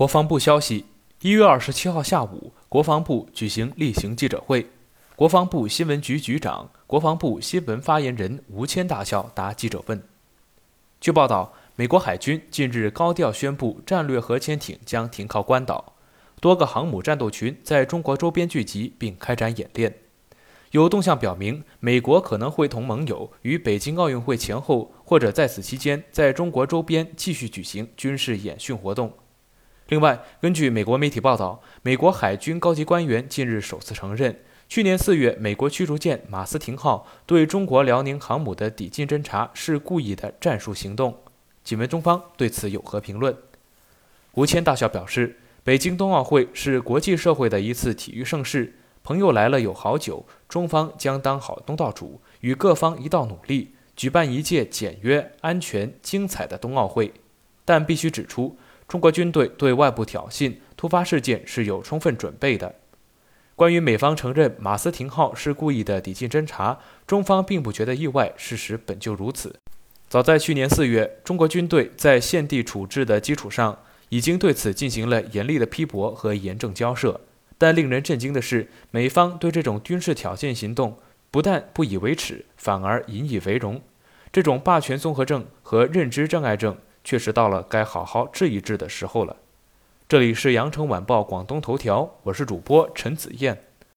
国防部消息，一月二十七号下午，国防部举行例行记者会，国防部新闻局局长、国防部新闻发言人吴谦大校答记者问。据报道，美国海军近日高调宣布，战略核潜艇将停靠关岛，多个航母战斗群在中国周边聚集并开展演练。有动向表明，美国可能会同盟友于北京奥运会前后或者在此期间，在中国周边继续举行军事演训活动。另外，根据美国媒体报道，美国海军高级官员近日首次承认，去年四月美国驱逐舰马斯廷号对中国辽宁航母的抵近侦察是故意的战术行动。请问中方对此有何评论？吴谦大校表示，北京冬奥会是国际社会的一次体育盛事。朋友来了有好酒，中方将当好东道主，与各方一道努力，举办一届简约、安全、精彩的冬奥会。但必须指出，中国军队对外部挑衅、突发事件是有充分准备的。关于美方承认马斯廷号是故意的抵近侦察，中方并不觉得意外，事实本就如此。早在去年四月，中国军队在现地处置的基础上，已经对此进行了严厉的批驳和严正交涉。但令人震惊的是，美方对这种军事挑衅行动不但不以为耻，反而引以为荣。这种霸权综合症和认知障碍症，确实到了该好好治一治的时候了。这里是羊城晚报广东头条，我是主播陈子燕。